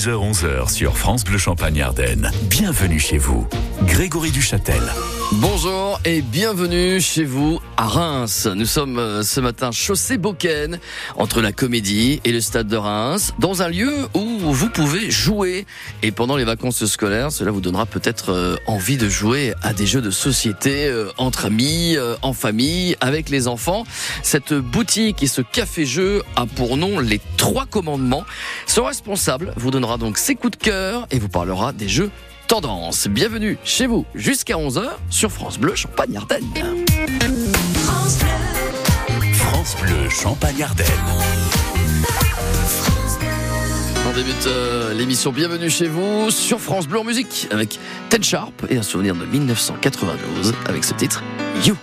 10h-11h sur France Bleu Champagne Ardenne. Bienvenue chez vous. Grégory Duchâtel. Bonjour et bienvenue chez vous à Reims. Nous sommes euh, ce matin chaussée Beauquesne entre la comédie et le stade de Reims dans un lieu où vous pouvez jouer et pendant les vacances scolaires cela vous donnera peut-être euh, envie de jouer à des jeux de société euh, entre amis, en famille, avec les enfants. Cette boutique et ce café-jeu a pour nom les trois commandements. Son responsable vous donnera donc ses coups de cœur et vous parlera des jeux tendance. Bienvenue chez vous jusqu'à 11h sur France Bleu Champagne Ardenne. France Bleu Champagne Ardenne. On débute euh, l'émission Bienvenue chez vous sur France Bleu en musique avec Ted Sharp et un souvenir de 1992 avec ce titre You.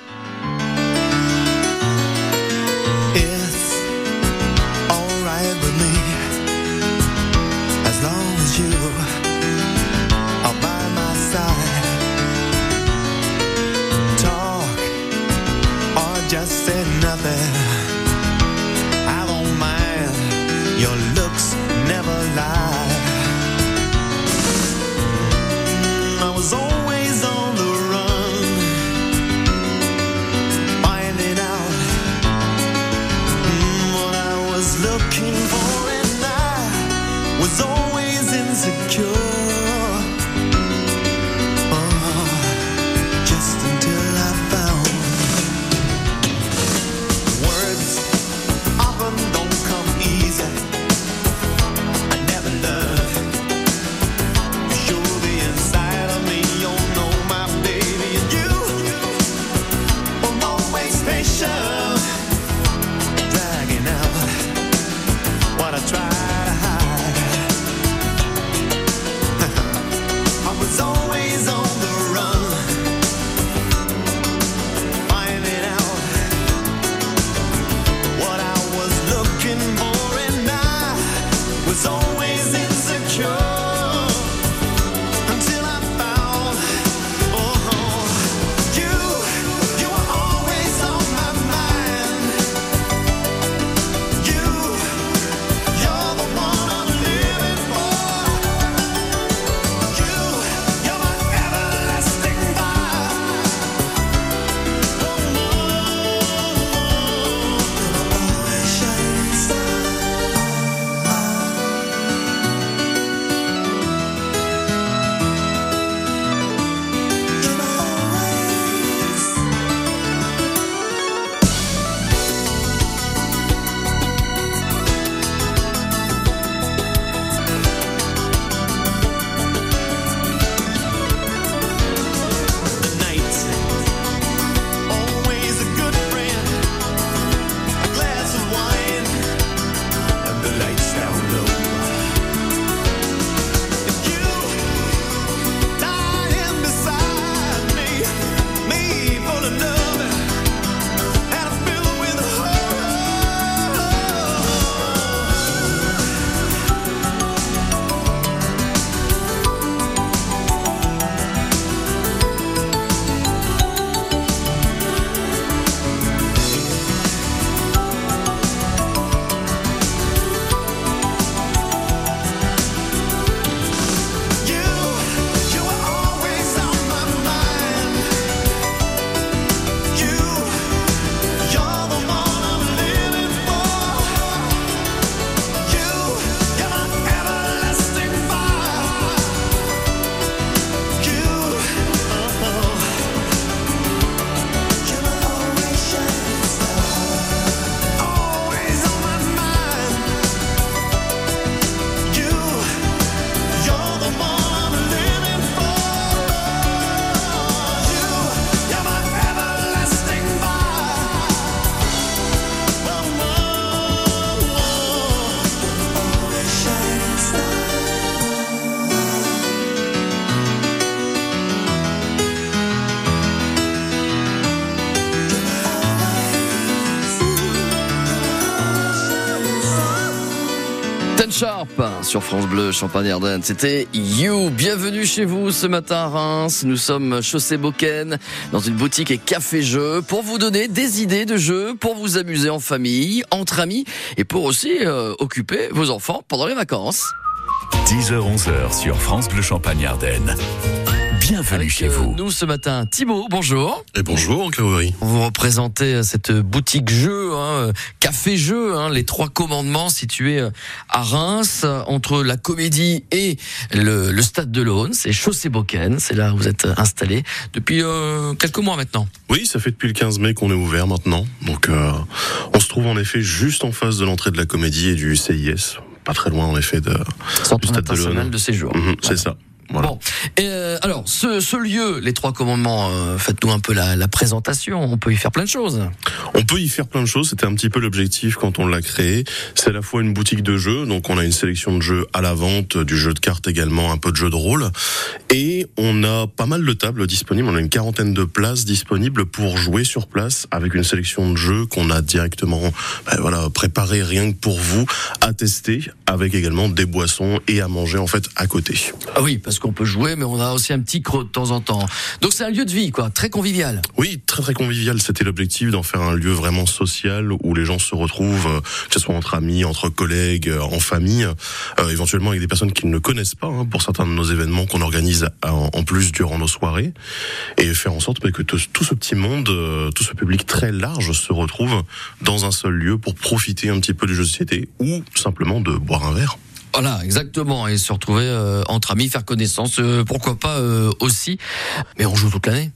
Never sur France Bleu Champagne Ardenne. C'était You. Bienvenue chez vous ce matin à Reims. Nous sommes chaussée Beauquesne dans une boutique et café jeu pour vous donner des idées de jeux pour vous amuser en famille, entre amis et pour aussi euh, occuper vos enfants pendant les vacances. 10h-11h sur France Bleu Champagne Ardenne. Bienvenue Avec chez euh, vous. nous ce matin, Thibaut, bonjour. Et bonjour, Clauderie. Vous représentez euh, cette boutique jeu, hein, euh, café jeu, hein, les trois commandements situés à Reims, entre la comédie et le, le stade de l'Aune. C'est Chaussée Boken, c'est là où vous êtes installé depuis euh, quelques mois maintenant. Oui, ça fait depuis le 15 mai qu'on est ouvert maintenant. Donc, euh, on se trouve en effet juste en face de l'entrée de la comédie et du CIS. Pas très loin, en effet, de, Centre du Stade de l'Aune. de séjour. Mhm, C'est ça. Voilà. Bon, euh, alors ce, ce lieu, les trois commandements, euh, faites-nous un peu la, la présentation. On peut y faire plein de choses. On peut y faire plein de choses. C'était un petit peu l'objectif quand on l'a créé. C'est à la fois une boutique de jeux, donc on a une sélection de jeux à la vente, du jeu de cartes également, un peu de jeu de rôle, et on a pas mal de tables disponibles. On a une quarantaine de places disponibles pour jouer sur place avec une sélection de jeux qu'on a directement, ben voilà, préparé rien que pour vous à tester, avec également des boissons et à manger en fait à côté. Ah oui, parce qu'on peut jouer, mais on a aussi un petit creux de temps en temps. Donc c'est un lieu de vie, quoi, très convivial. Oui, très très convivial. C'était l'objectif d'en faire un lieu vraiment social où les gens se retrouvent, euh, que ce soit entre amis, entre collègues, euh, en famille, euh, éventuellement avec des personnes qu'ils ne connaissent pas hein, pour certains de nos événements qu'on organise en, en plus durant nos soirées, et faire en sorte bah, que tout, ce petit monde, tout ce public très large se retrouve dans un seul lieu pour profiter un petit peu du jeu de société ou simplement de boire un verre. Voilà, exactement, et se retrouver euh, entre amis, faire connaissance, euh, pourquoi pas euh, aussi. Mais on joue toute l'année.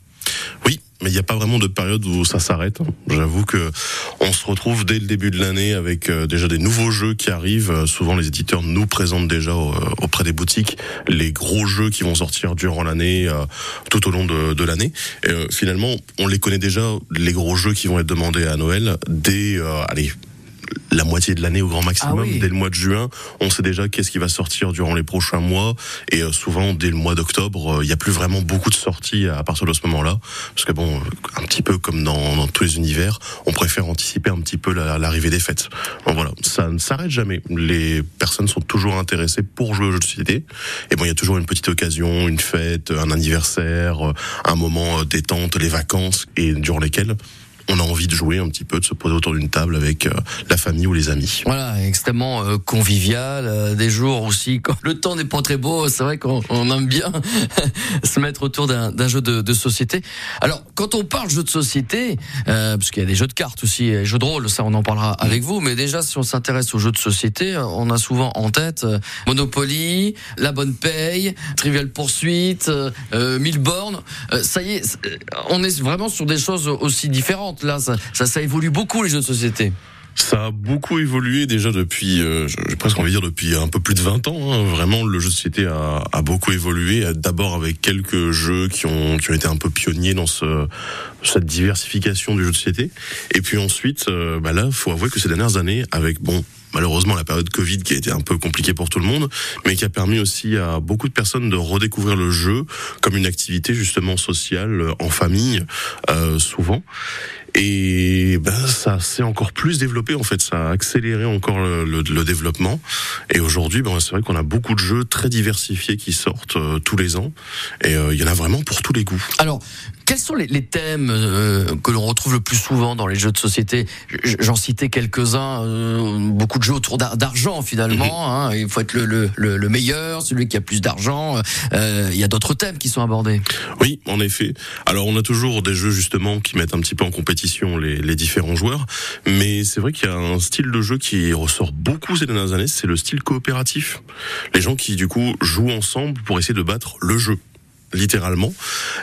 Oui, mais il n'y a pas vraiment de période où ça s'arrête. J'avoue que on se retrouve dès le début de l'année avec déjà des nouveaux jeux qui arrivent. Souvent, les éditeurs nous présentent déjà auprès des boutiques les gros jeux qui vont sortir durant l'année, tout au long de, l'année. Finalement, on les connaît déjà, les gros jeux qui vont être demandés à Noël, dès, allez, la moitié de l'année au grand maximum, Ah oui. dès le mois de juin, on sait déjà qu'est-ce qui va sortir durant les prochains mois et euh, souvent dès le mois d'octobre, euh, il y a plus vraiment beaucoup de sorties à partir de ce moment-là parce que bon, euh, un petit peu comme dans, dans tous les univers, on préfère anticiper un petit peu la- l'arrivée des fêtes. Donc voilà, ça ne s'arrête jamais. Les personnes sont toujours intéressées pour jouer aux jeux de société et bon, il y a toujours une petite occasion, une fête, un anniversaire, un moment détente, les vacances et durant lesquelles on a envie de jouer un petit peu, de se poser autour d'une table avec euh, la famille ou les amis. Voilà, extrêmement euh, convivial. euh, des jours aussi, quand le temps n'est pas très beau, c'est vrai qu'on on aime bien se mettre autour d'un jeu de, de société. Alors, quand on parle jeu de société, euh, parce qu'il y a des jeux de cartes aussi, jeux de rôle, ça on en parlera avec vous, mais déjà si on s'intéresse aux jeux de société, on a souvent en tête Monopoly, La Bonne Paye, Trivial Poursuite, Mille bornes. Ça y est, on est vraiment sur des choses aussi différentes. Là, ça, évolue beaucoup les jeux de société. Ça a beaucoup évolué déjà depuis, euh, j'ai presque envie de dire depuis un peu plus de 20 ans. hein. Vraiment, le jeu de société a, beaucoup évolué. D'abord avec quelques jeux qui ont, qui ont été un peu pionniers dans ce, cette diversification du jeu de société. Et puis ensuite, euh, bah là, faut avouer que ces dernières années, avec bon, malheureusement la période Covid qui a été un peu compliquée pour tout le monde, mais qui a permis aussi à beaucoup de personnes de redécouvrir le jeu comme une activité justement sociale euh, en famille, euh, souvent. Et ben ça s'est encore plus développé en fait, ça a accéléré encore le, le- le développement. Et aujourd'hui, ben c'est vrai qu'on a beaucoup de jeux très diversifiés qui sortent euh, tous les ans, et euh, il y en a vraiment pour tous les goûts. Alors, quels sont les, les thèmes euh, que l'on retrouve le plus souvent dans les jeux de société? J'en citais quelques-uns, euh, beaucoup de jeux autour d'ar- d'argent finalement. hein, il faut être le, le, le- le meilleur, celui qui a plus d'argent. euh, Il y a d'autres thèmes qui sont abordés. Oui, en effet. Alors on a toujours des jeux justement qui mettent un petit peu en compétition les, les différents joueurs, mais c'est vrai qu'il y a un style de jeu qui ressort beaucoup ces dernières années, c'est le style coopératif. Les gens qui du coup jouent ensemble pour essayer de battre le jeu, littéralement.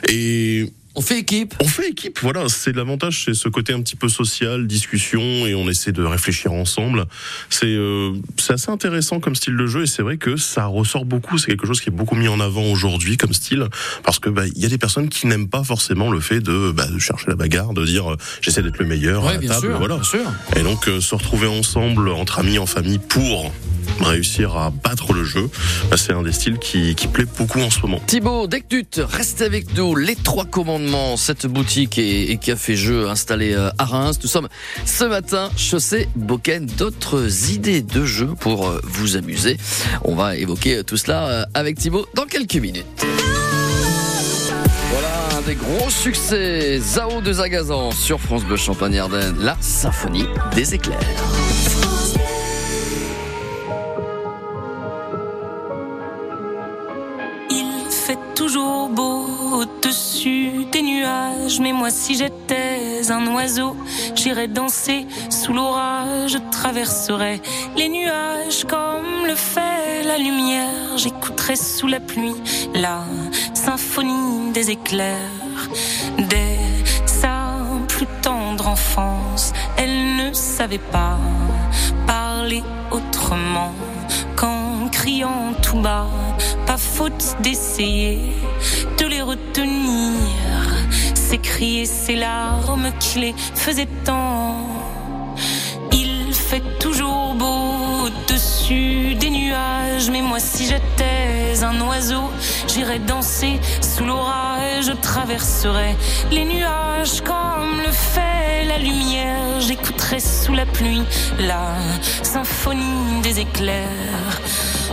Et On fait équipe. on fait équipe, voilà, c'est l'avantage, c'est ce côté un petit peu social, discussion, et on essaie de réfléchir ensemble. C'est euh, c'est assez intéressant comme style de jeu, et c'est vrai que ça ressort beaucoup. C'est quelque chose qui est beaucoup mis en avant aujourd'hui comme style, parce que bah, il y a des personnes qui n'aiment pas forcément le fait de, bah, de chercher la bagarre, de dire euh, j'essaie d'être le meilleur à la bien table, sûr, voilà. bien sûr. Et donc euh, se retrouver ensemble entre amis, en famille, pour réussir à battre le jeu, bah, c'est un des styles qui, qui plaît beaucoup en ce moment. Thibaut, dès que tu te restes avec nous, les trois commandements, cette boutique et, et café-jeu installé euh, à Reims. Nous sommes ce matin, chaussée Boken, d'autres idées de jeux pour euh, vous amuser. On va évoquer tout cela euh, avec Thibaut dans quelques minutes. Voilà un des gros succès, Zao de Zagazan sur France Bleu Champagne Ardenne, la symphonie des éclairs. Des nuages. Mais moi, si j'étais un oiseau, j'irais danser sous l'orage. Je traverserais les nuages comme le fait la lumière. J'écouterais sous la pluie la symphonie des éclairs. Dès sa plus tendre enfance, elle ne savait pas parler autrement qu'en criant tout bas. Pas faute d'essayer de les retenir. Ces cris ces larmes qui les faisaient tant. Il fait toujours beau au-dessus des nuages. Mais moi, si j'étais un oiseau, j'irais danser sous l'orage. Je traverserais les nuages comme le fait la lumière. J'écouterais sous la pluie la symphonie des éclairs.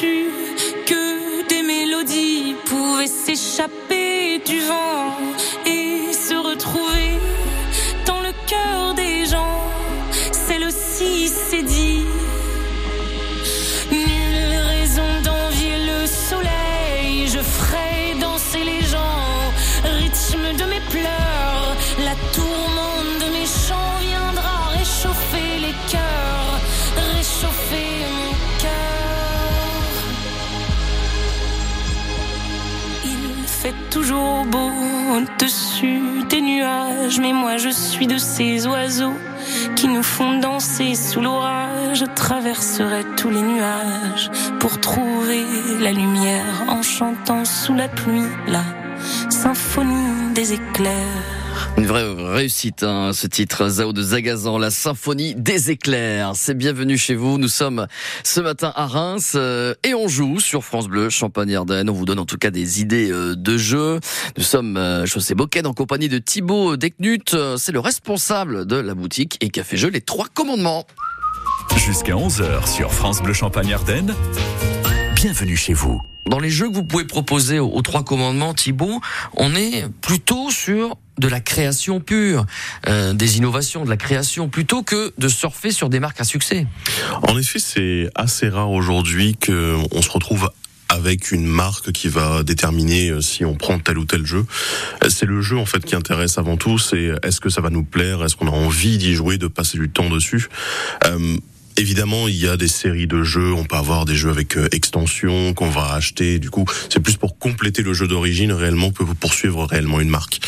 Que des mélodies pouvaient s'échapper du vent toujours beau au-dessus des nuages, mais moi je suis de ces oiseaux qui nous font danser sous l'orage. Je traverserai tous les nuages pour trouver la lumière en chantant sous la pluie la symphonie des éclairs. Une vraie réussite, hein, ce titre, Zao de Zagazan, la symphonie des éclairs. C'est bienvenue chez vous. Nous sommes ce matin à Reims euh, et on joue sur France Bleu, Champagne-Ardenne. On vous donne en tout cas des idées euh, de jeu. Nous sommes euh, chaussée en compagnie de Thibaut Decnut. Euh, C'est le responsable de la boutique et Café Jeu, les trois commandements. Jusqu'à 11h sur France Bleu Champagne Ardenne. Bienvenue chez vous. Dans les jeux que vous pouvez proposer aux, aux trois commandements, Thibaut, on est plutôt sur de la création pure, euh, des innovations, de la création, plutôt que de surfer sur des marques à succès. En effet, c'est assez rare aujourd'hui qu'on se retrouve avec une marque qui va déterminer euh, si on prend tel ou tel jeu. Euh, C'est le jeu en fait qui intéresse avant tout. C'est est-ce que ça va nous plaire, est-ce qu'on a envie d'y jouer, de passer du temps dessus. Euh, Évidemment, il y a des séries de jeux. On peut avoir des jeux avec euh, extension qu'on va acheter. Du coup, c'est plus pour compléter le jeu d'origine réellement que pour poursuivre réellement une marque.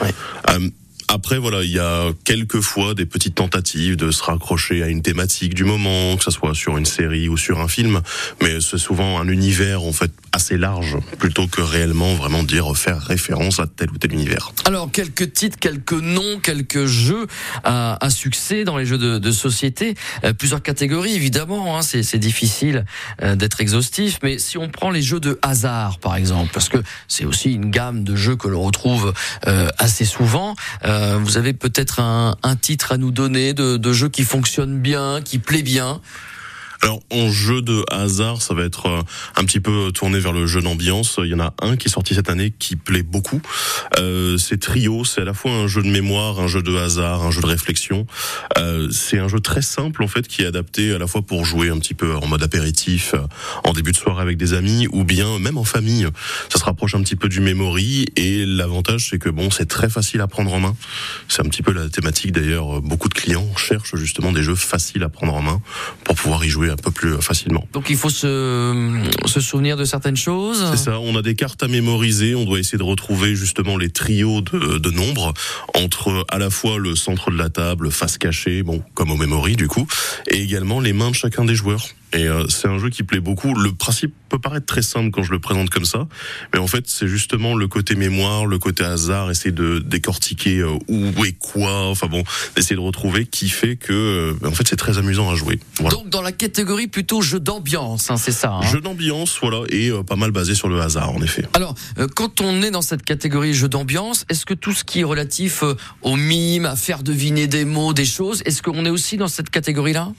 Ouais. Euh, après, voilà, il y a quelques fois des petites tentatives de se raccrocher à une thématique du moment, que ce soit sur une série ou sur un film, mais c'est souvent un univers en fait assez large, plutôt que réellement vraiment dire faire référence à tel ou tel univers. Alors, quelques titres, quelques noms, quelques jeux à, à succès dans les jeux de, de société. Euh, plusieurs catégories, évidemment. Hein, c'est difficile euh, d'être exhaustif. Mais si on prend les jeux de hasard, par exemple, parce que c'est aussi une gamme de jeux que l'on retrouve euh, assez souvent. euh, vous avez peut-être un, titre à nous donner de jeu qui fonctionne bien, qui plaît bien. Alors en jeu de hasard, ça va être euh, un petit peu tourné vers le jeu d'ambiance. Il y en a un qui est sorti cette année qui plaît beaucoup. Euh, c'est Trio, c'est à la fois un jeu de mémoire, un jeu de hasard, un jeu de réflexion. Euh, c'est un jeu très simple en fait qui est adapté à la fois pour jouer un petit peu en mode apéritif, euh, en début de soirée avec des amis ou bien même en famille. Ça se rapproche un petit peu du memory et l'avantage c'est que bon, c'est très facile à prendre en main. C'est un petit peu la thématique d'ailleurs. Beaucoup de clients cherchent justement des jeux faciles à prendre en main pour pouvoir y jouer un peu plus euh, facilement. Donc il faut se, se souvenir de certaines choses. C'est ça, on a des cartes à mémoriser, on doit essayer de retrouver justement les trios de, de nombres entre à la fois le centre de la table, face cachée, bon, comme au memory du coup, et également les mains de chacun des joueurs. Et euh, c'est un jeu qui plaît beaucoup. Le principe peut paraître très simple quand je le présente comme ça, mais en fait c'est justement le côté mémoire, le côté hasard, essayer de décortiquer euh, où et quoi, enfin bon, essayer de retrouver qui fait que euh, en fait c'est très amusant à jouer. Voilà. Donc dans la catégorie plutôt jeu d'ambiance, hein, c'est ça. hein. Jeu d'ambiance, voilà, et euh, pas mal basé sur le hasard en effet. Alors, euh, quand on est dans cette catégorie jeu d'ambiance, est-ce que tout ce qui est relatif euh, au mime, à faire deviner des mots, des choses, est-ce qu'on est aussi dans cette catégorie-là?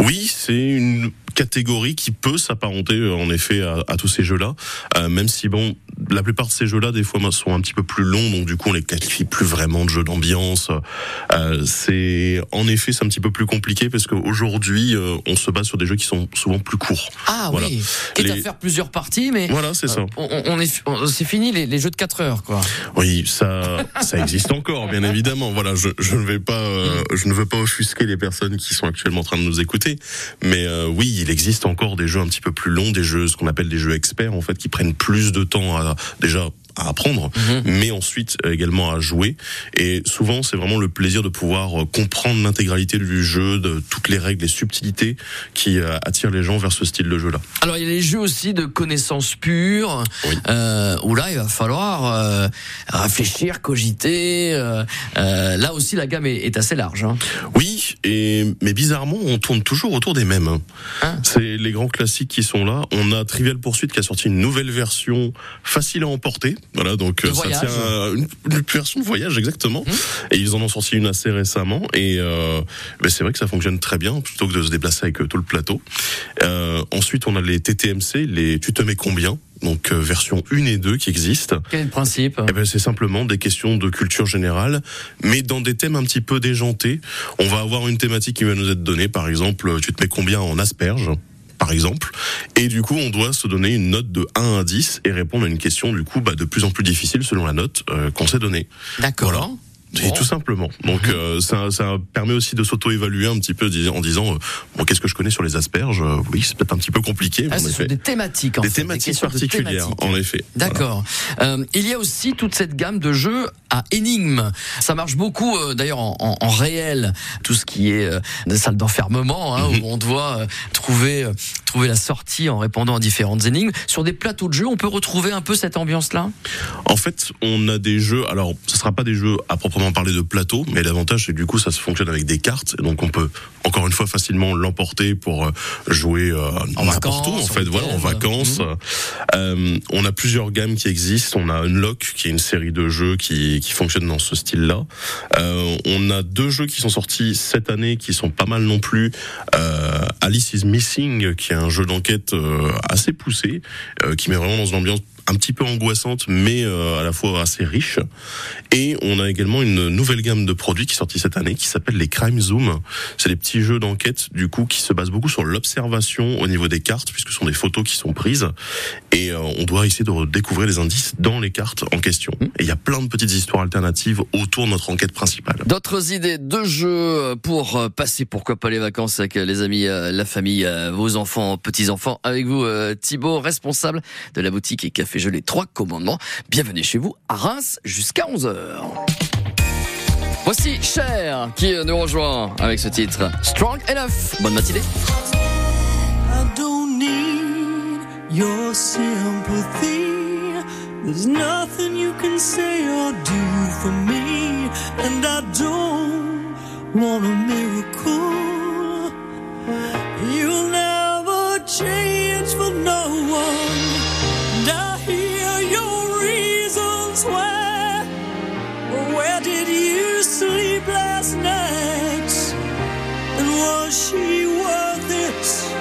Oui, c'est une catégorie qui peut s'apparenter euh, en effet à, à tous ces jeux-là, euh, même si bon, la plupart de ces jeux-là des fois sont un petit peu plus longs, donc du coup on les qualifie plus vraiment de jeux d'ambiance. Euh, c'est en effet c'est un petit peu plus compliqué parce qu'aujourd'hui euh, on se base sur des jeux qui sont souvent plus courts. Ah Voilà. oui, quitte à Les- faire plusieurs parties, mais Voilà, c'est ça. on, on est, c'est fini les, les jeux de 4 heures, quoi. Oui, ça, ça existe encore, bien évidemment. Voilà, je, je ne vais pas, je ne veux pas offusquer les personnes qui sont actuellement en train de nous écouter, mais oui, il existe encore des jeux un petit peu plus longs, des jeux, ce qu'on appelle des jeux experts, en fait, qui prennent plus de temps à déjà à apprendre, mais ensuite euh, également à jouer. Et souvent, c'est vraiment le plaisir de pouvoir euh, comprendre l'intégralité du jeu, de toutes les règles, les subtilités qui euh, attirent les gens vers ce style de jeu-là. Alors il y a les jeux aussi de connaissances pures, Oui. euh, où là il va falloir euh, réfléchir, cogiter. euh, là aussi la gamme est, est assez large. Hein. Oui, et mais bizarrement, on tourne toujours autour des mêmes. Ah. C'est les grands classiques qui sont là. On a Trivial Pursuit qui a sorti une nouvelle version facile à emporter. Voilà, donc euh, ça tient à une, une version de voyage exactement. Et ils en ont sorti une assez récemment. Et euh, ben, c'est vrai que ça fonctionne très bien plutôt que de se déplacer avec euh, tout le plateau. Euh, ensuite, on a les TTMC, les Tu te mets combien? Donc euh, version 1 et 2 qui existent. Quel principe? Eh ben, c'est simplement des questions de culture générale, mais dans des thèmes un petit peu déjantés. On va avoir une thématique qui va nous être donnée, par exemple, tu te mets combien en asperges? Par exemple, et du coup on doit se donner une note de 1 à 10 et répondre à une question du coup bah, de plus en plus difficile selon la note euh, qu'on s'est donnée. D'accord. Voilà. Et Bon. tout simplement. Donc euh, ça, ça permet aussi de s'auto-évaluer un petit peu en disant euh, bon qu'est-ce que je connais sur les asperges? Oui, c'est peut-être un petit peu compliqué. mais Ah, en ce sont des thématiques en Des fait, thématiques de particulières, thématiques. en effet. Voilà. D'accord. Euh, il y a aussi toute cette gamme de jeux à énigmes. Ça marche beaucoup, euh, d'ailleurs, en, en- en réel. Tout ce qui est euh, des salles d'enfermement, hein, Mhm. où on doit euh, trouver trouver la sortie en répondant à différentes énigmes. Sur des plateaux de jeux, on peut retrouver un peu cette ambiance-là? En fait, on a des jeux. Alors, ce sera pas des jeux à proprement parler de plateau, mais l'avantage c'est que du coup, ça se fonctionne avec des cartes, et donc on peut encore une fois facilement l'emporter pour jouer En n'importe où. En vacances, fait, voilà, en vacances. Euh, on a plusieurs gammes qui existent. On a Unlock, qui est une série de jeux qui qui fonctionne dans ce style-là. Euh, on a deux jeux qui sont sortis cette année, qui sont pas mal non plus. Euh, Alice is Missing, qui est un jeu d'enquête euh, assez poussé, qui met vraiment dans une ambiance un petit peu angoissante, mais euh, à la fois assez riche. Et on a également une nouvelle gamme de produits qui est sortie cette année, qui s'appelle les Crime Zoom. C'est des petits jeux d'enquête, du coup, qui se basent beaucoup sur l'observation au niveau des cartes, puisque ce sont des photos qui sont prises. Et euh, on doit essayer de découvrir les indices dans les cartes en question. Et il y a plein de petites histoires alternatives autour de notre enquête principale. D'autres idées de jeux pour euh, passer, pourquoi pas les vacances avec les amis, la famille, vos enfants, petits-enfants. Avec vous, Thibaut, responsable de la boutique et café gelé Trois Commandements. Bienvenue chez vous à Reims jusqu'à 11h. Voici Cher qui nous rejoint avec ce titre Strong Enough. Bonne matinée. I don't need your sympathy. There's nothing you can say or do for me. And I don't want a miracle. You'll never change for no one. Why. Where did you sleep last night? And was she worth it?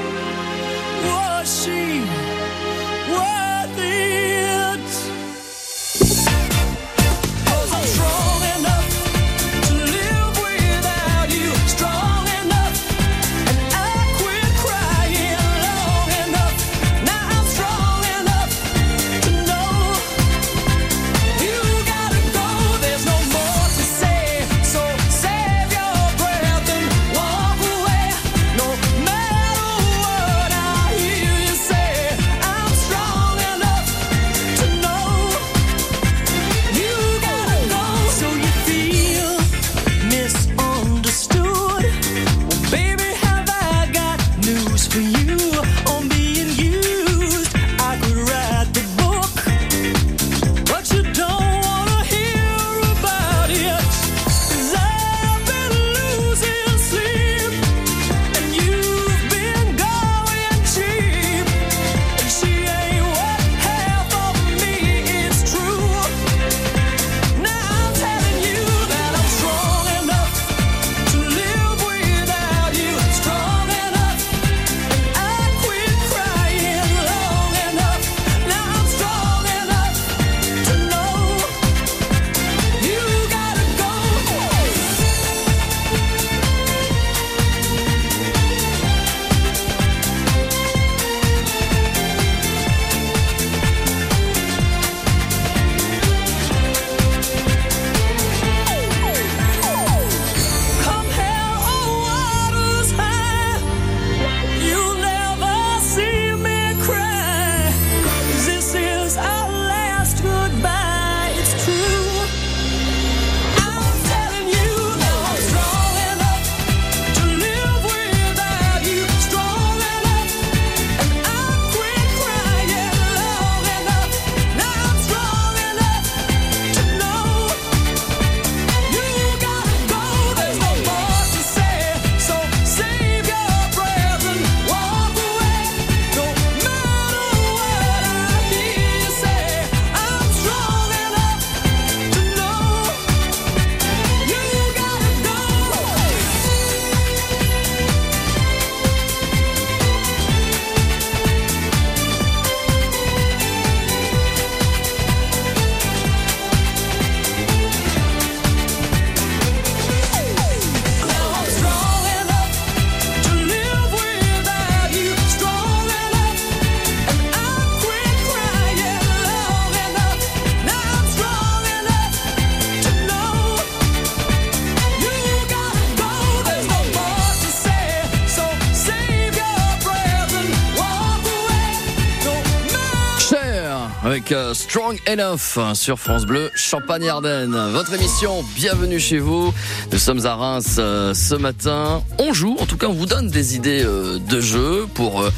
Sur France Bleu, Champagne-Ardenne. Votre émission, bienvenue chez vous. Nous sommes à Reims euh, ce matin. On joue, en tout cas on vous donne des idées euh, de jeu pour euh,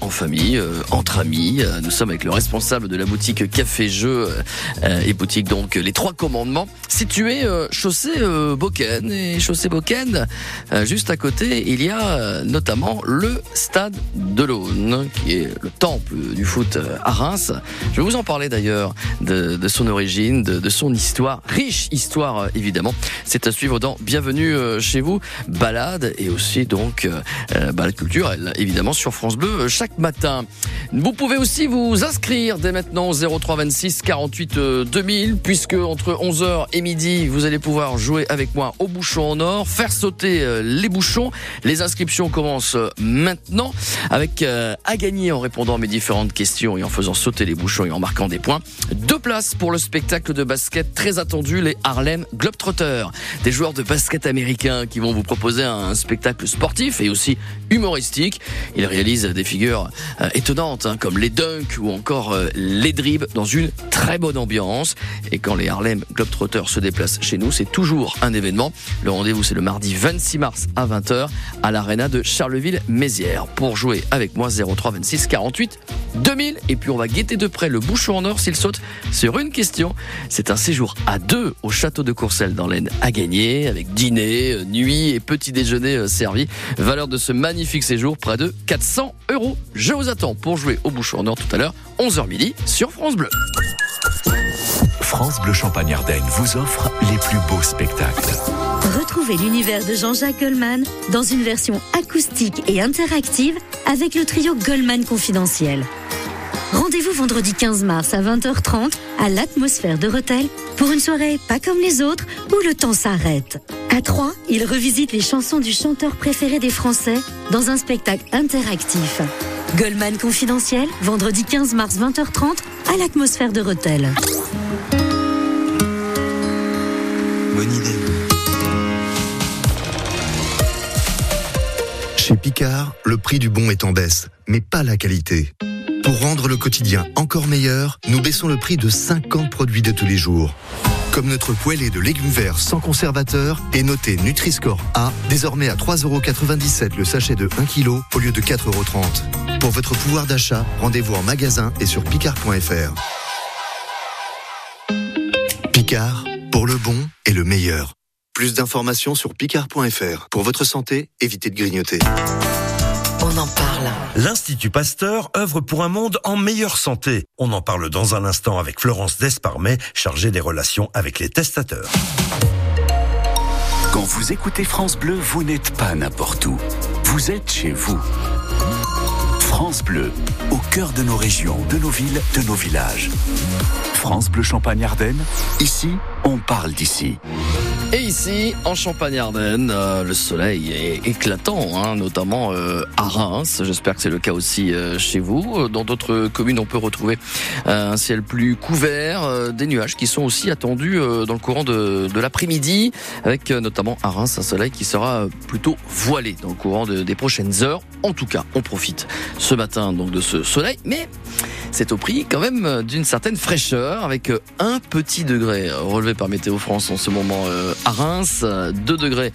en famille, euh, entre amis. Euh, Nous sommes avec le responsable de la boutique Café Jeux euh, et boutique donc Les Trois Commandements, située chaussée Boken. Et chaussée Boken, juste à côté, il y a notamment le stade de l'Aune, qui est le temple du foot à Reims. Je vais vous en parler d'ailleurs de, son origine, de, de son histoire, riche histoire évidemment. C'est à suivre dans Bienvenue chez vous, balade et aussi donc balade culturelle évidemment sur France Bleu chaque matin. Vous pouvez aussi vous inscrire dès maintenant au 03 26 48 euh, 2000 puisque entre 11h et midi vous allez pouvoir jouer avec moi au bouchon en or, faire sauter euh, les bouchons. Les inscriptions commencent euh, maintenant avec euh, à gagner en répondant à mes différentes questions et en faisant sauter les bouchons et en marquant des points. Deux places pour le spectacle de basket très attendu, les Harlem Globetrotters. Des joueurs de basket américains qui vont vous proposer un spectacle sportif et aussi humoristique. Ils réalisent des figures euh, étonnantes hein, comme les dunks ou encore euh, les dribbles dans une très bonne ambiance. Et quand les Harlem Globetrotters se déplacent chez nous, c'est toujours un événement. Le rendez-vous c'est le mardi 26 mars à 20h à l'aréna de Charleville-Mézières. Pour jouer avec moi 03 26 48 2000 et puis on va guetter de près le bouchon en or s'il saute sur une question. C'est un séjour à deux au château de Courcelles dans l'Aisne à gagner avec dîner, euh, nuit et petit déjeuner euh, servi. Valeur de ce magnifique séjour près de 400 euros. Je vous attends pour jouer au bouchon en or tout à l'heure 11h midi sur France Bleu. France Bleu Champagne Ardenne vous offre les plus beaux spectacles. Retrouvez l'univers de Jean-Jacques Goldman dans une version acoustique et interactive avec le trio Goldman Confidentiel. Rendez-vous vendredi 15 mars à 20h30 à l'atmosphère de Rethel pour une soirée pas comme les autres où le temps s'arrête. À 3, il revisite les chansons du chanteur préféré des Français dans un spectacle interactif. Goldman Confidentiel, vendredi 15 mars 20h30 à l'atmosphère de Rethel. Bonne idée. Chez Picard, le prix du bon est en baisse, mais pas la qualité. Pour rendre le quotidien encore meilleur, nous baissons le prix de 50 produits de tous les jours. Comme notre poêlée de légumes verts sans conservateur est noté Nutri-Score A, désormais à 3,97€ le sachet de 1 kg au lieu de 4,30€. Pour votre pouvoir d'achat, rendez-vous en magasin et sur picard.fr. Picard, pour le bon et le meilleur. Plus d'informations sur picard.fr. Pour votre santé, évitez de grignoter. On en parle. L'Institut Pasteur œuvre pour un monde en meilleure santé. On en parle dans un instant avec Florence Desparmet, chargée des relations avec les testateurs. Quand vous écoutez France Bleu, vous n'êtes pas n'importe où. Vous êtes chez vous. France Bleu, au cœur de nos régions, de nos villes, de nos villages. France Bleu Champagne Ardenne, ici, on parle d'ici. Et ici, en Champagne-Ardenne, euh, le soleil est éclatant, hein, notamment euh, à Reims. J'espère que c'est le cas aussi euh, chez vous. Dans d'autres communes, on peut retrouver un ciel plus couvert, des nuages qui sont aussi attendus dans le courant de, l'après-midi, avec notamment à Reims un soleil qui sera plutôt voilé dans le courant de- des prochaines heures. En tout cas, on profite ce matin donc de ce soleil, mais c'est au prix quand même d'une certaine fraîcheur avec euh, un petit degré euh, relevé par Météo France en ce moment euh, à Reims, euh, 2 degrés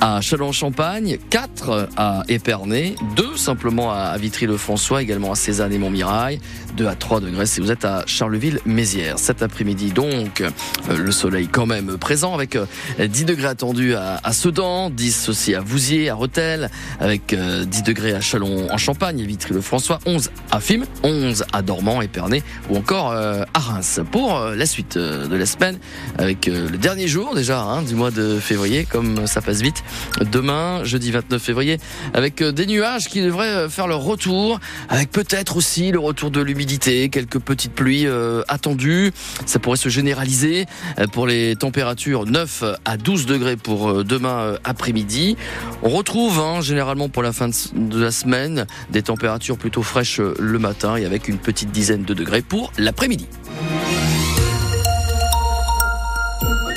à Châlons-en-Champagne, 4 à Épernay, 2 simplement à Vitry-le-François, également à Cézanne et Montmirail, 2 à 3 degrés si vous êtes à Charleville-Mézières. Cet après-midi donc, euh, le soleil quand même présent avec euh, 10 degrés attendus à, Sedan, 10 aussi à Vouziers, à Rethel, avec euh, 10 degrés à Châlons-en-Champagne et Vitry-le-François, 11 à Fim, 11 à Dormans, Épernay ou encore euh, à Reims. Pour euh, la suite euh, de la semaine, avec euh, le dernier jour déjà hein, du mois de février, comme ça passe vite, demain, jeudi 29 février, avec euh, des nuages qui devraient euh, faire leur retour, avec peut-être aussi le retour de l'humidité, quelques petites pluies euh, attendues. Ça pourrait se généraliser pour les températures 9 à 12 degrés pour demain après-midi. On retrouve hein, généralement pour la fin de, la semaine des températures plutôt fraîches le matin et avec une petite dizaine de degrés pour l'après-midi.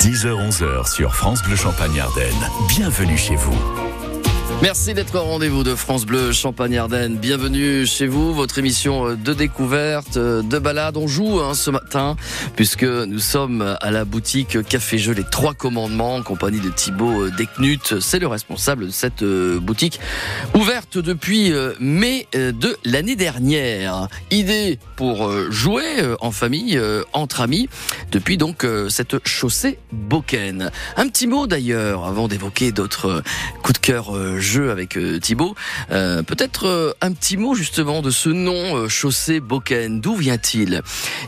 10h-11h sur France Bleu Champagne Ardenne. Bienvenue chez vous. Merci d'être au rendez-vous de France Bleu Champagne-Ardenne. Bienvenue chez vous, votre émission de découverte, de balade. On joue hein, ce matin puisque nous sommes à la boutique Café Jeu Les Trois Commandements en compagnie de Thibaut Descnut. C'est le responsable de cette euh, boutique ouverte depuis euh, mai euh, de l'année dernière. Idée pour euh, jouer euh, en famille, euh, entre amis, depuis donc euh, cette chaussée Boken. Un petit mot d'ailleurs avant d'évoquer d'autres euh, coups de cœur euh, jeu avec euh, Thibaut. Euh, Peut-être euh, un petit mot justement de ce nom euh, chaussée Boken. D'où vient-il?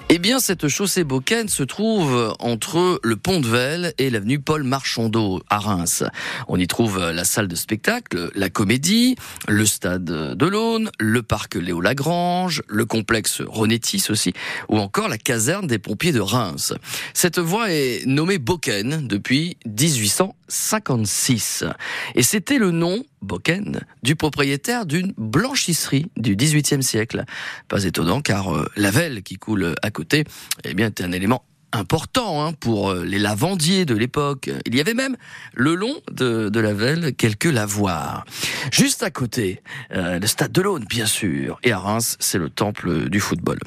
Eh bien, cette chaussée Boken se trouve entre le pont de Velle et l'avenue Paul Marchandeau à Reims. On y trouve la salle de spectacle, la comédie, le stade de l'Aune, le parc Léo Lagrange, le complexe Renétis aussi, ou encore la caserne des pompiers de Reims. Cette voie est nommée Boken depuis 1856. Et c'était le nom, Boken, du propriétaire d'une blanchisserie du XVIIIe siècle. Pas étonnant car euh, la Velle qui coule à côté, eh bien, est un élément important hein, pour euh, les lavandiers de l'époque. Il y avait même le long de, de la Velle quelques lavoirs. Juste à côté, euh, le stade de l'Aune, bien sûr. Et à Reims, c'est le temple du football.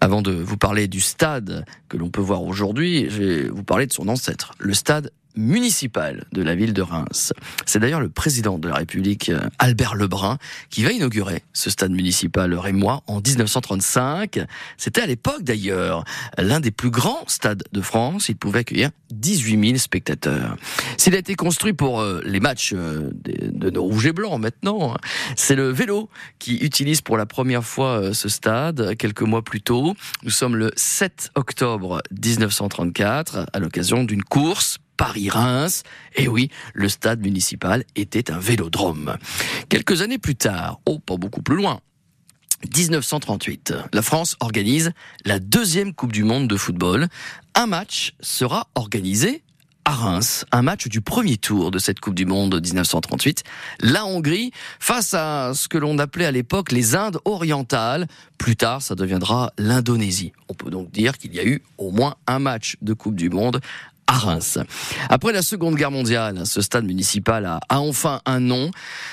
Avant de vous parler du stade que l'on peut voir aujourd'hui, je vais vous parler de son ancêtre, le stade municipal de la ville de Reims. C'est d'ailleurs le président de la République, euh, Albert Lebrun, qui va inaugurer ce stade municipal rémois en 1935. C'était à l'époque d'ailleurs l'un des plus grands stades de France. Il pouvait accueillir 18 000 spectateurs. S'il a été construit pour euh, les matchs euh, de nos rouges et blancs maintenant, hein, c'est le vélo qui utilise pour la première fois ce stade quelques mois plus tôt. Nous sommes le 7 octobre 1934 à l'occasion d'une course Paris-Reims. Et oui, le stade municipal était un vélodrome. Quelques années plus tard, oh, pas beaucoup plus loin, 1938, la France organise la deuxième Coupe du Monde de football. Un match sera organisé à Reims, un match du premier tour de cette Coupe du Monde 1938. La Hongrie face à ce que l'on appelait à l'époque les Indes orientales. Plus tard, ça deviendra l'Indonésie. On peut donc dire qu'il y a eu au moins un match de Coupe du Monde à Reims. Après la Seconde Guerre mondiale, ce stade municipal a, enfin un nom.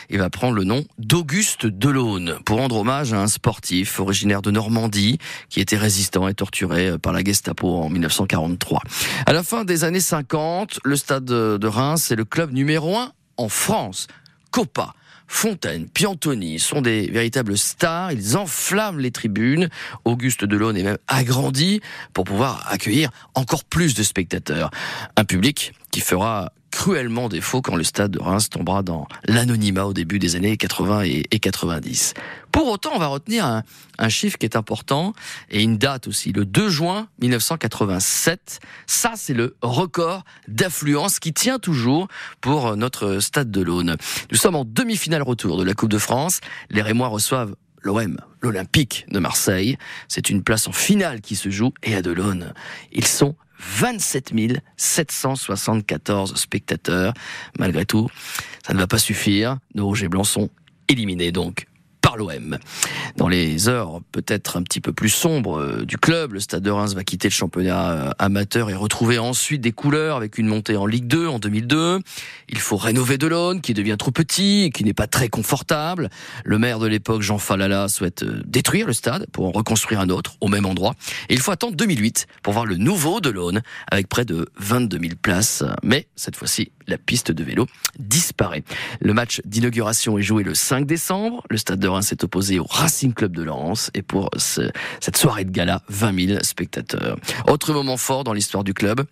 Il va prendre le nom d'Auguste Delaune pour rendre hommage à un sportif originaire de Normandie qui était résistant et torturé par la Gestapo en 1943. À la fin des années 50, le stade de de Reims est le club numéro un en France. Copa. Fontaine, Piantoni sont des véritables stars. Ils enflamment les tribunes. Auguste Delaune est même agrandi pour pouvoir accueillir encore plus de spectateurs. Un public qui fera cruellement défaut quand le stade de Reims tombera dans l'anonymat au début des années 80 et, et 90. Pour autant, on va retenir un, chiffre qui est important et une date aussi, le 2 juin 1987. Ça, c'est le record d'affluence qui tient toujours pour notre stade de l'Aune. Nous sommes en demi-finale retour de la Coupe de France. Les Rémois reçoivent l'OM, l'Olympique de Marseille. C'est une place en finale qui se joue et à Delaune, ils sont 27 774 spectateurs. Malgré tout, ça ne va pas suffire. Nos rouges et blancs sont éliminés donc par l'OM. Dans les heures peut-être un petit peu plus sombres euh, du club, le Stade de Reims va quitter le championnat euh, amateur et retrouver ensuite des couleurs avec une montée en Ligue 2 en 2002. Il faut rénover Delaune qui devient trop petit et qui n'est pas très confortable. Le maire de l'époque, Jean Falala, souhaite euh, détruire le stade pour en reconstruire un autre au même endroit. Et il faut attendre 2008 pour voir le nouveau Delaune avec près de 22 000 places. Mais cette fois-ci, la piste de vélo disparaît. Le match d'inauguration est joué le 5 décembre. Le stade de Reims est opposé au Racing Club de Lens. Et pour ce- cette soirée de gala, 20 000 spectateurs. Autre moment fort dans l'histoire du club.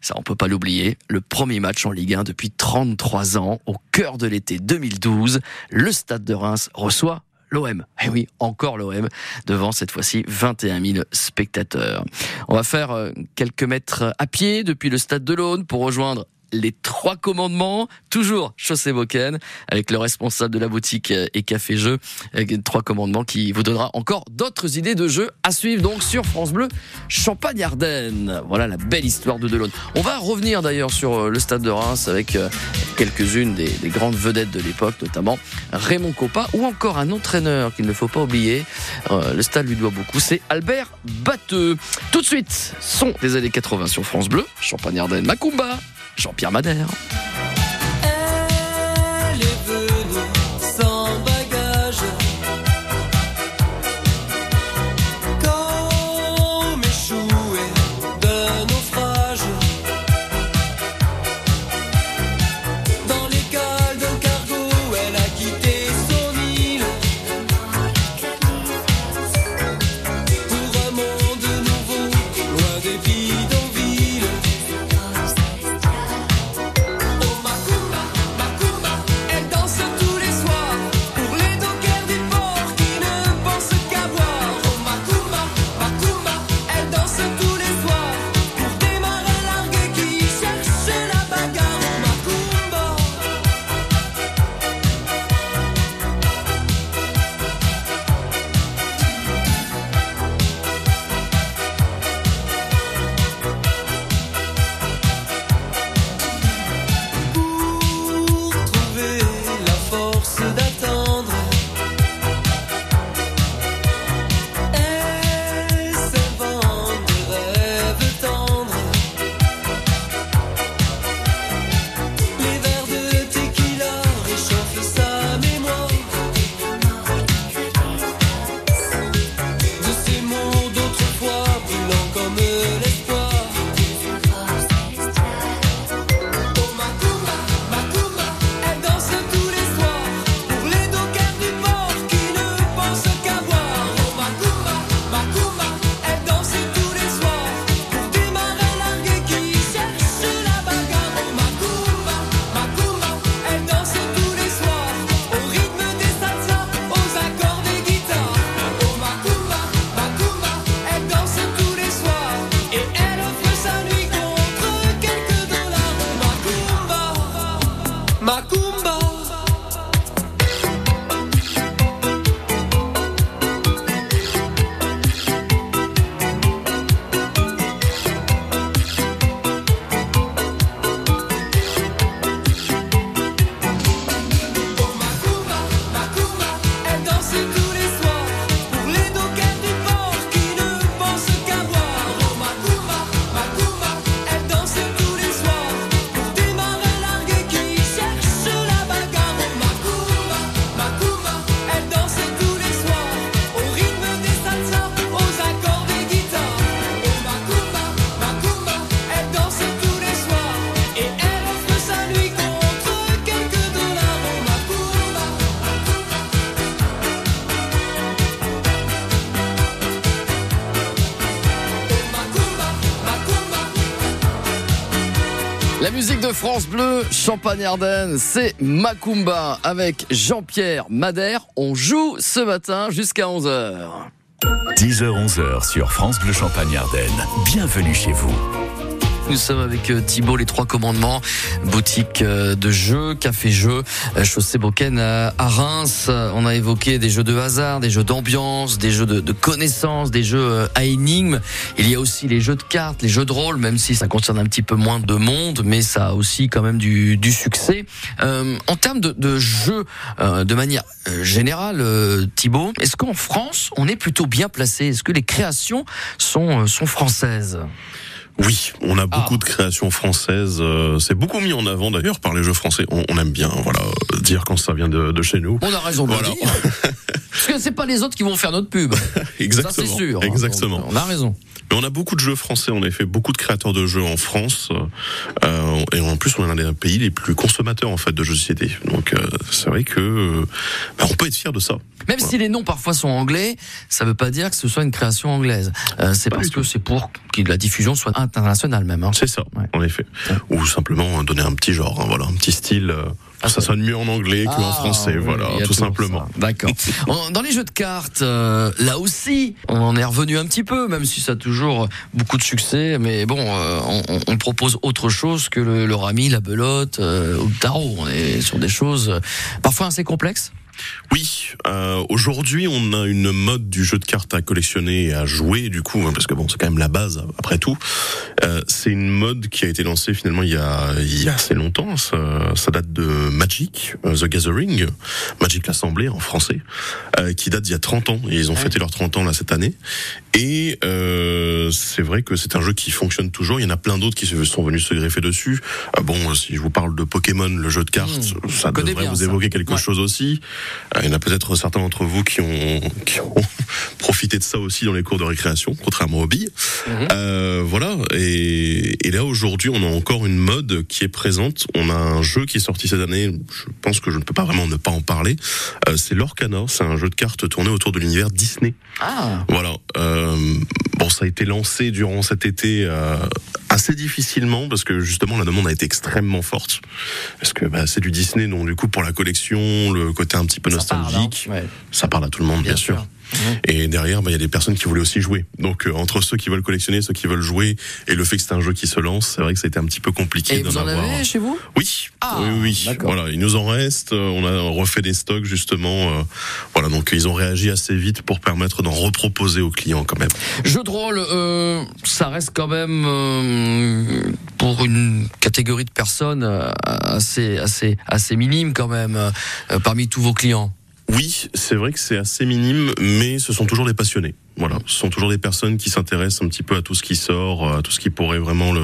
Ça, on peut pas l'oublier. Le premier match en Ligue 1 depuis 33 ans, au cœur de l'été 2012. Le stade de Reims reçoit l'OM. Eh oui, encore l'OM, devant cette fois-ci 21 000 spectateurs. On va faire euh, quelques mètres à pied depuis le stade de l'Aune pour rejoindre les trois commandements, toujours chaussée Boken, avec le responsable de la boutique euh, et café jeu, les trois commandements qui vous donnera encore d'autres idées de jeux à suivre donc sur France Bleu Champagne Ardenne. Voilà la belle histoire de Delaune. On va revenir d'ailleurs sur euh, le stade de Reims avec euh, quelques-unes des, des grandes vedettes de l'époque, notamment Raymond Coppa ou encore un entraîneur qu'il ne faut pas oublier. Euh, le stade lui doit beaucoup, c'est Albert Batteux. Tout de suite, son des années 80 sur France Bleu, Champagne Ardenne, Macumba, Jean-Pierre Madère. France Bleu, Champagne-Ardenne, c'est Macumba avec Jean-Pierre Madère. On joue ce matin jusqu'à 11h. 10h-11h sur France Bleu Champagne Ardenne. Bienvenue chez vous. Nous sommes avec euh, Thibault, les trois commandements, boutique euh, de jeux, café-jeux, euh, chaussée Boken à Reims. On a évoqué des jeux de hasard, des jeux d'ambiance, des jeux de, de connaissances, des jeux à énigmes. Il y a aussi les jeux de cartes, les jeux de rôle, même si ça concerne un petit peu moins de monde, mais ça a aussi quand même du, succès. En termes de, jeux, de manière générale, euh, Thibault, est-ce qu'en France, on est plutôt bien placé? Est-ce que les créations sont françaises? Oui, on a beaucoup Ah. de créations françaises. euh, C'est beaucoup mis en avant d'ailleurs par les jeux français. On, on aime bien, voilà, dire quand ça vient de, de chez nous. On a raison de Voilà. le dire. Parce que c'est pas les autres qui vont faire notre pub. Exactement. Ça sûr. hein. Exactement. Donc, on a raison. Mais on a beaucoup de jeux français, a fait beaucoup de créateurs de jeux en France, euh, et en plus on est l'un des pays les plus consommateurs en fait de jeux de société. Donc euh, c'est vrai que euh, bah, on peut être fier de ça. Même si les noms parfois sont anglais, ça veut pas dire que ce soit une création anglaise. Euh, c'est parce que c'est pour que la diffusion soit internationale même. hein. C'est ça, Ouais. en effet. Ou simplement donner un petit genre, hein, voilà, un petit style. Ah, ça sonne mieux en anglais qu'en Ah, français, oui, voilà, tout simplement. D'accord. Dans les jeux de cartes, euh, là aussi, on en est revenu un petit peu, même si ça a toujours beaucoup de succès. Mais bon, euh, on, propose autre chose que le, le rami, la belote euh, ou le tarot. On est sur des choses parfois assez complexes. Oui, euh, aujourd'hui on a une mode du jeu de cartes à collectionner et à jouer du coup, hein, parce que bon c'est quand même la base après tout. Euh, c'est une mode qui a été lancée finalement il y a, il y a assez longtemps. Ça, ça date de Magic, euh, The Gathering, Magic l'Assemblée en français, euh, qui date d'il y a 30 ans. Et ils ont fêté leurs 30 ans là cette année. Et euh, c'est vrai que c'est un jeu qui fonctionne toujours. Il y en a plein d'autres qui sont venus se greffer dessus. Bon, si je vous parle de Pokémon, le jeu de cartes, Mmh, ça devrait bien vous ça. évoquer quelque Ouais. chose aussi. Il y en a peut-être certains d'entre vous qui ont, qui ont profité de ça aussi dans les cours de récréation, contrairement aux billes. Mhm. Euh, voilà. Et, et là aujourd'hui, on a encore une mode qui est présente. On a un jeu qui est sorti cette année. Je pense que je ne peux pas vraiment ne pas en parler. Euh, c'est Lorcana. C'est un jeu de cartes tourné autour de l'univers Disney. Ah, Voilà. Euh, ça a été lancé durant cet été euh, assez difficilement parce que justement la demande a été extrêmement forte. Parce que bah, c'est du Disney, donc du coup pour la collection, le côté un petit peu ça parle, nostalgique, hein. Ouais, ça parle à tout le monde bien, bien sûr. sûr. Et derrière, bah, il y a des personnes qui voulaient aussi jouer. Donc euh, entre ceux qui veulent collectionner, ceux qui veulent jouer, et le fait que c'est un jeu qui se lance, c'est vrai que ça a été un petit peu compliqué d'en vous en avoir. avez chez vous? Oui, Ah, oui, oui. d'accord. Voilà, il nous en reste. euh, On a refait des stocks justement. euh, voilà, donc ils ont réagi assez vite pour permettre d'en reproposer aux clients quand même. Jeu de rôle, euh, ça reste quand même euh, pour une catégorie de personnes assez assez assez minime quand même euh, parmi tous vos clients. Oui, c'est vrai que c'est assez minime, mais ce sont toujours des passionnés. Voilà, ce sont toujours des personnes qui s'intéressent un petit peu à tout ce qui sort, à tout ce qui pourrait vraiment le,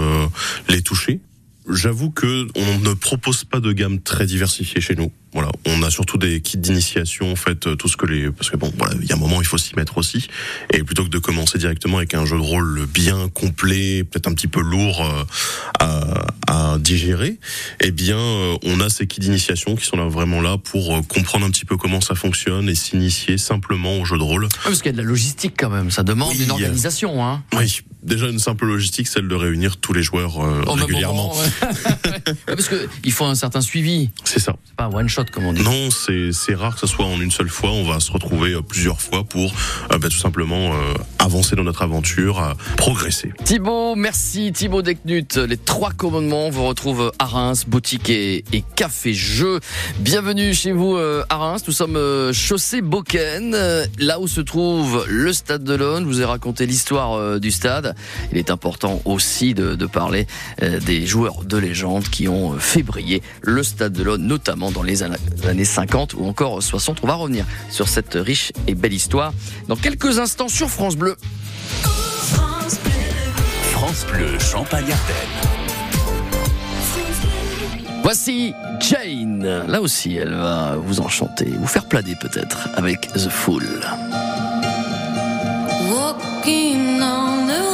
les toucher. J'avoue que on ne propose pas de gamme très diversifiée chez nous. Voilà, on a surtout des kits d'initiation, en fait, tout ce que les, parce que bon, voilà, il y a un moment il faut s'y mettre aussi. Et plutôt que de commencer directement avec un jeu de rôle bien complet, peut-être un petit peu lourd euh, à, à digérer, eh bien, euh, on a ces kits d'initiation qui sont là vraiment là pour euh, comprendre un petit peu comment ça fonctionne et s'initier simplement au jeu de rôle. Parce qu'il y a de la logistique quand même, ça demande Oui, une organisation. Hein. Oui, déjà une simple logistique, celle de réunir tous les joueurs euh, régulièrement. Ouais, parce que il faut un certain suivi, C'est ça. c'est pas un one shot comme on dit. Non, c'est rare que ce soit en une seule fois. On va se retrouver euh, plusieurs fois pour euh, bah, tout simplement euh, avancer dans notre aventure, euh, progresser. Thibaut, merci Thibaut Decnut. Les trois commandements, on vous retrouve à Reims, boutique et, et café jeu. Bienvenue chez vous euh, à Reims. Nous sommes euh, chaussée Boken, euh, là où se trouve le stade de l'Aune. Je vous ai raconté l'histoire euh, du stade. Il est important aussi de, de parler euh, des joueurs de légende qui ont euh, fait briller le stade de l'Aune, notamment dans les anna- années 50 ou encore 60. On va revenir sur cette riche et belle histoire dans quelques instants sur France Bleu. France Bleu Champagne Ardenne. Voici Jane. Là aussi, elle va vous enchanter, vous faire planer peut-être avec The Fool. Walking on the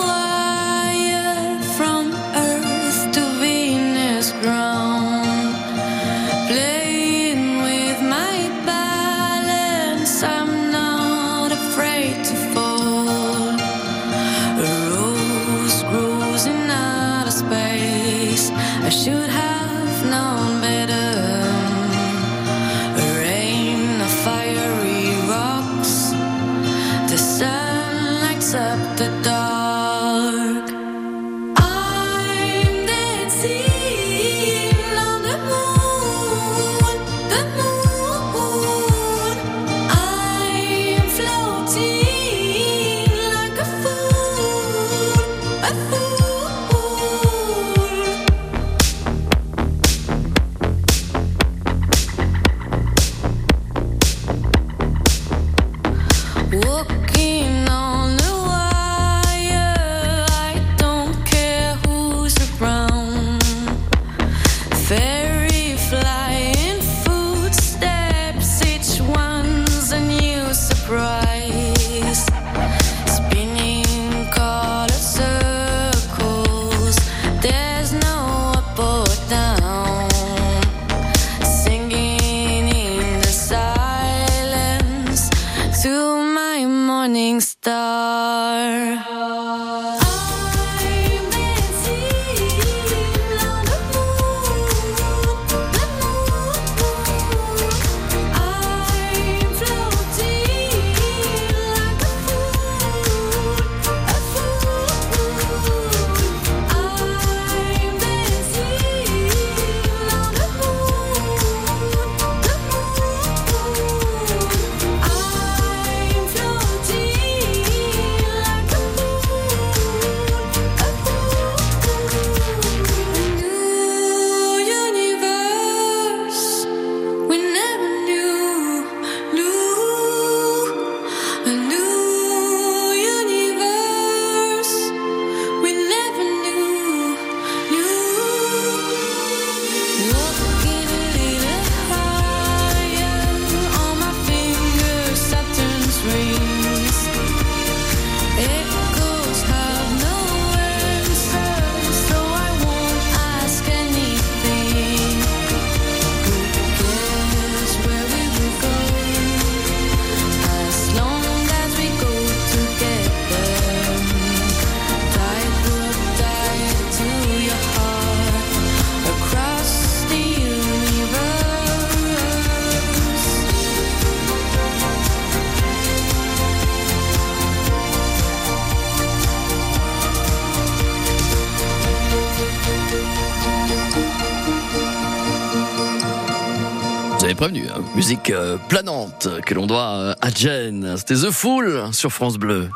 prévenu, hein, musique euh, planante que l'on doit euh, à Jen. C'était The Fool sur France Bleu.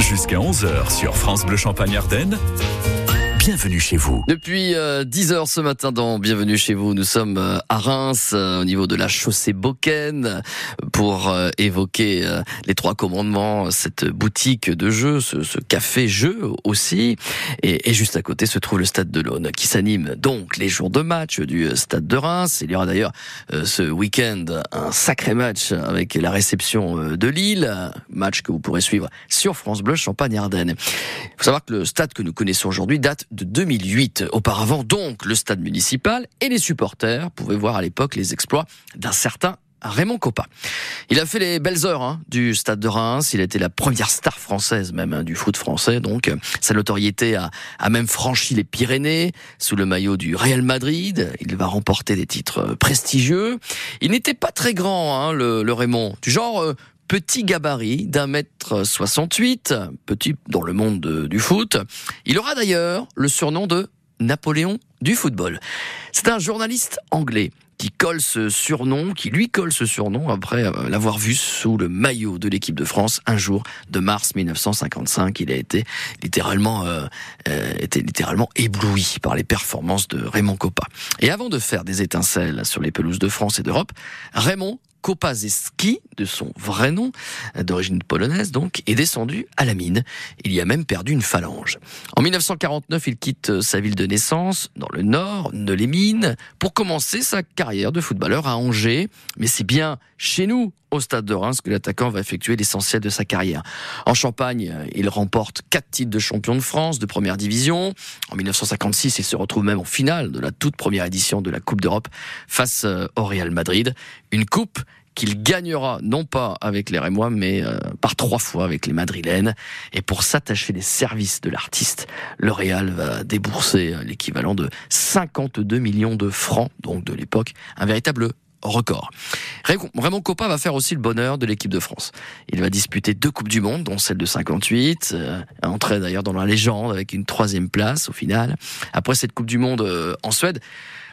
Jusqu'à 11h sur France Bleu Champagne Ardenne. Bienvenue chez vous. Depuis 10h ce matin dans Bienvenue chez vous, nous sommes euh, à Reims euh, au niveau de la chaussée Boken pour euh, évoquer euh, les trois commandements, cette boutique de jeux, ce, ce café jeu aussi. Et, et juste à côté se trouve le stade de l'Aune qui s'anime donc les jours de match du euh, stade de Reims. Il y aura d'ailleurs euh, ce week-end un sacré match avec la réception euh, de Lille, match que vous pourrez suivre sur France Bleu Champagne-Ardenne. Il faut savoir que le stade que nous connaissons aujourd'hui date de 2008. Auparavant, donc, le stade municipal et les supporters pouvaient voir à l'époque les exploits d'un certain Raymond Coppa. Il a fait les belles heures hein, du stade de Reims. Il a été la première star française même hein, du foot français. Donc euh, sa notoriété a, même franchi les Pyrénées sous le maillot du Real Madrid. Il va remporter des titres euh, prestigieux. Il n'était pas très grand, hein, le, le Raymond, du genre euh, petit gabarit d'un mètre 68, petit dans le monde de- du foot. Il aura d'ailleurs le surnom de Napoléon du football. C'est un journaliste anglais qui colle ce surnom, qui lui colle ce surnom après euh, l'avoir vu sous le maillot de l'équipe de France un jour de mars 1955. Il a été littéralement, euh, euh, été littéralement ébloui par les performances de Raymond Coppa. Et avant de faire des étincelles sur les pelouses de France et d'Europe, Raymond Kopazeski, de son vrai nom, d'origine polonaise donc, est descendu à la mine. Il y a même perdu une phalange. En 1949, il quitte sa ville de naissance, dans le nord de pour commencer sa carrière de footballeur à Angers. Mais c'est bien chez nous, au stade de Reims, que l'attaquant va effectuer l'essentiel de sa carrière. En Champagne, il remporte quatre titres de champion de France de première division. En 1956, il se retrouve même en finale de la toute première édition de la Coupe d'Europe face euh, au Real Madrid. Une coupe qu'il gagnera non pas avec les Rémois, mais euh, par trois fois avec les Madrilènes. Et pour s'attacher des services de l'artiste, le Real va débourser euh, l'équivalent de 52 millions de francs, donc de l'époque, un véritable record. Raymond Coppa va faire aussi le bonheur de l'équipe de France. Il va disputer deux Coupes du Monde, dont celle de 58, euh, entrer d'ailleurs dans la légende avec une troisième place au final. Après cette Coupe du Monde euh, en Suède,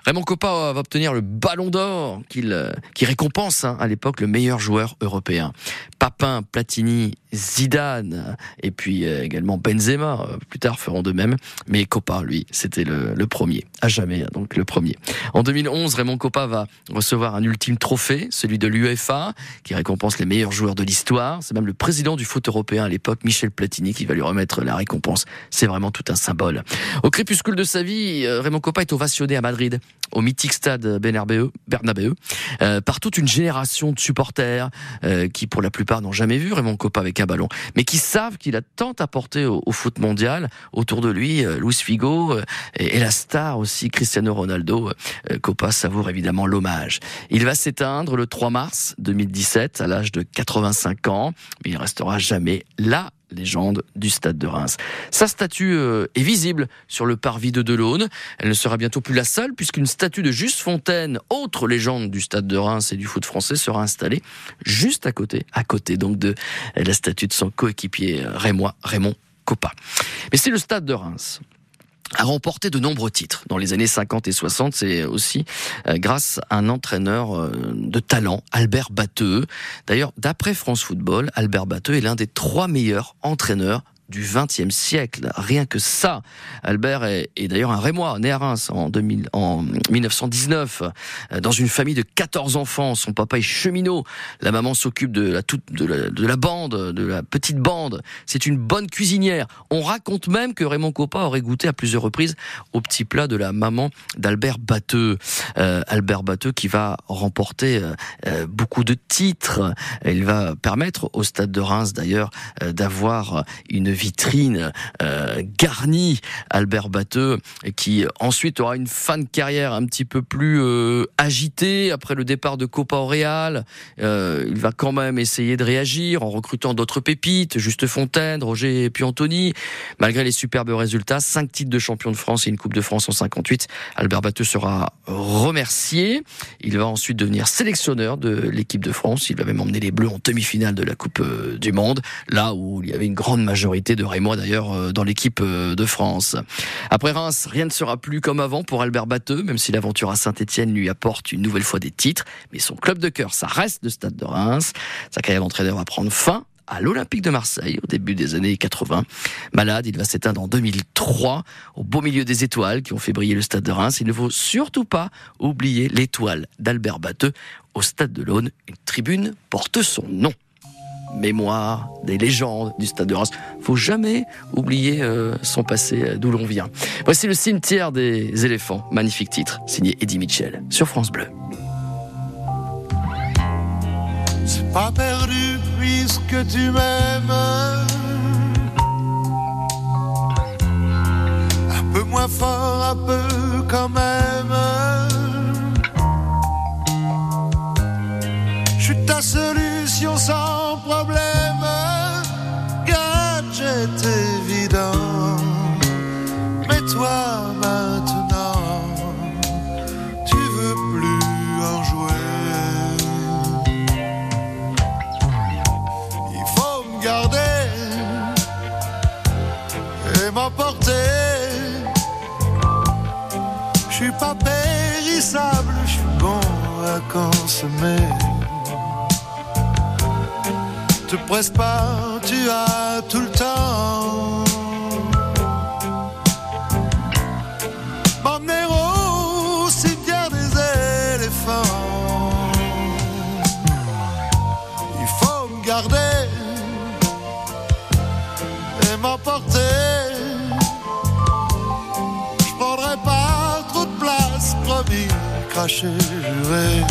Raymond Coppa va obtenir le Ballon d'Or euh, qui récompense hein, à l'époque le meilleur joueur européen. Papin, Platini, Zidane et puis euh, également Benzema euh, plus tard feront de même. Mais Coppa, lui, c'était le, le premier, à jamais donc le premier. En 2011, Raymond Coppa va recevoir un ultime trophée, celui de l'UEFA, qui récompense les meilleurs joueurs de l'histoire. C'est même le président du foot européen à l'époque, Michel Platini, qui va lui remettre la récompense. C'est vraiment tout un symbole. Au crépuscule de sa vie, euh, Raymond Coppa est ovationné à Madrid, au mythique stade Bernabeu, euh, par toute une génération de supporters euh, qui, pour la plupart, n'ont jamais vu Raymond Coppa avec un ballon, mais qui savent qu'il a tant apporté au, au foot mondial. Autour de lui, euh, Luis Figo euh, et, et la star aussi, Cristiano Ronaldo. Euh, Coppa savoure évidemment l'hommage. Il va s'éteindre le 3 mars 2017 à l'âge de 85 ans, mais il restera jamais là légende du stade de Reims. Sa statue euh, est visible sur le parvis de Delaune. Elle ne sera bientôt plus la seule puisqu'une statue de Juste Fontaine, autre légende du stade de Reims et du foot français, sera installée juste à côté, à côté donc de la statue de son coéquipier euh, Raymond Coppa. Mais c'est le stade de Reims a remporté de nombreux titres dans les années 50 et 60. C'est aussi euh, grâce à un entraîneur euh, de talent, Albert Batteux. D'ailleurs, d'après France Football, Albert Batteux est l'un des trois meilleurs entraîneurs du XXe siècle. Rien que ça. Albert est, d'ailleurs un Rémois, né à Reims en, 2000, en 1919, euh, dans une famille de 14 enfants. Son papa est cheminot. La maman s'occupe de la, toute, de, la, de la bande, de la petite bande. C'est une bonne cuisinière. On raconte même que Raymond Coppa aurait goûté à plusieurs reprises au petit plat de la maman d'Albert Batteux. Euh, Albert Batteux qui va remporter euh, beaucoup de titres. Il va permettre au stade de Reims d'ailleurs d'avoir une vitrine euh, garnie. Albert Batteux qui ensuite aura une fin de carrière un petit peu plus euh, agitée après le départ de Copa au Real. Euh, il va quand même essayer de réagir en recrutant d'autres pépites, Juste Fontaine, Roger et puis Anthony. Malgré les superbes résultats, cinq titres de champion de France et une Coupe de France en 58, Albert Batteux sera remercié. Il va ensuite devenir sélectionneur de l'équipe de France. Il va même emmener les Bleus en demi-finale de la Coupe euh, du Monde, là où il y avait une grande majorité de Rémois d'ailleurs euh, dans l'équipe euh, de France. Après Reims, rien ne sera plus comme avant pour Albert Batteux, même si l'aventure à Saint-Etienne lui apporte une nouvelle fois des titres. Mais son club de cœur, ça reste le Stade de Reims. Sa carrière d'entraîneur va prendre fin à l'Olympique de Marseille au début des années 80. Malade, il va s'éteindre en 2003 au beau milieu des étoiles qui ont fait briller le stade de Reims. Il ne faut surtout pas oublier l'étoile d'Albert Batteux au stade de l'Aune. Une tribune porte son nom. Mémoire des légendes du stade de Reims. Faut jamais oublier euh, son passé, euh, d'où l'on vient. Voici le cimetière des éléphants. Magnifique titre, signé Eddie Mitchell sur France Bleu. Un peu moins fort, un peu quand même. Ta solution sans problème. Gadget évident. Mais toi maintenant, tu veux plus en jouer. Il faut me garder et m'emporter. Je suis pas périssable, je suis bon à consommer. Te presse pas, tu as tout le temps. M'emmener au cimetière des éléphants. Il faut me garder et m'emporter. Je prendrai pas trop de place, promis, cracher, juré.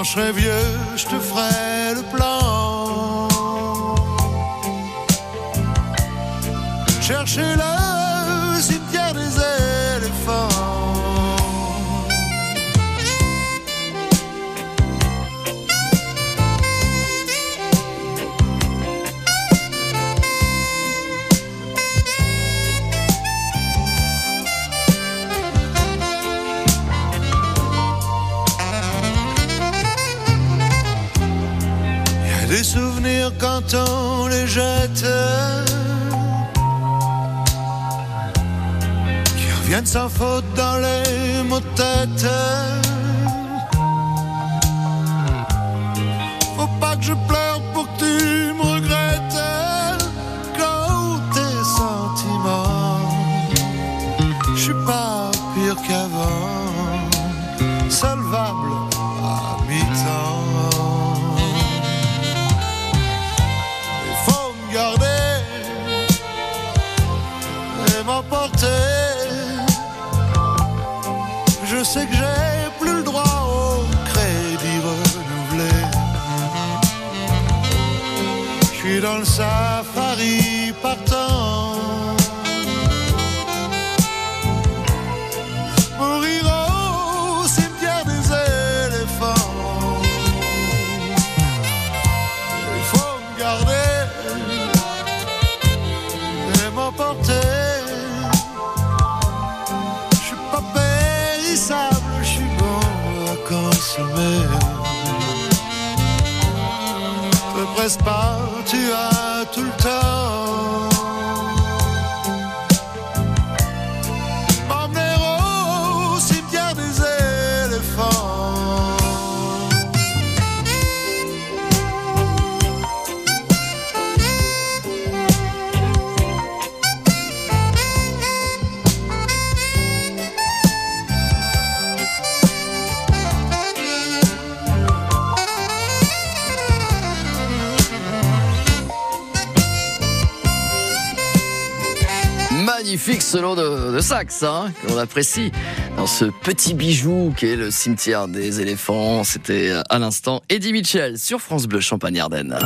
Quand je serai vieux, je te ferai le plan. Chercher les jette qui viennent sans faute dans les mots de tête. Faut pas que je pleure pour que tu me regrettes. Quand tes sentiments, je suis pas pire qu'avant, solvable Sais que j'ai plus le droit au crédit renouvelé. Je suis dans le safari partant. Presse pas, tu as tout le temps. Magnifique solo de, de hein, qu'on apprécie dans ce petit bijou qui est le cimetière des éléphants. C'était à l'instant Eddie Mitchell sur France Bleu Champagne-Ardenne.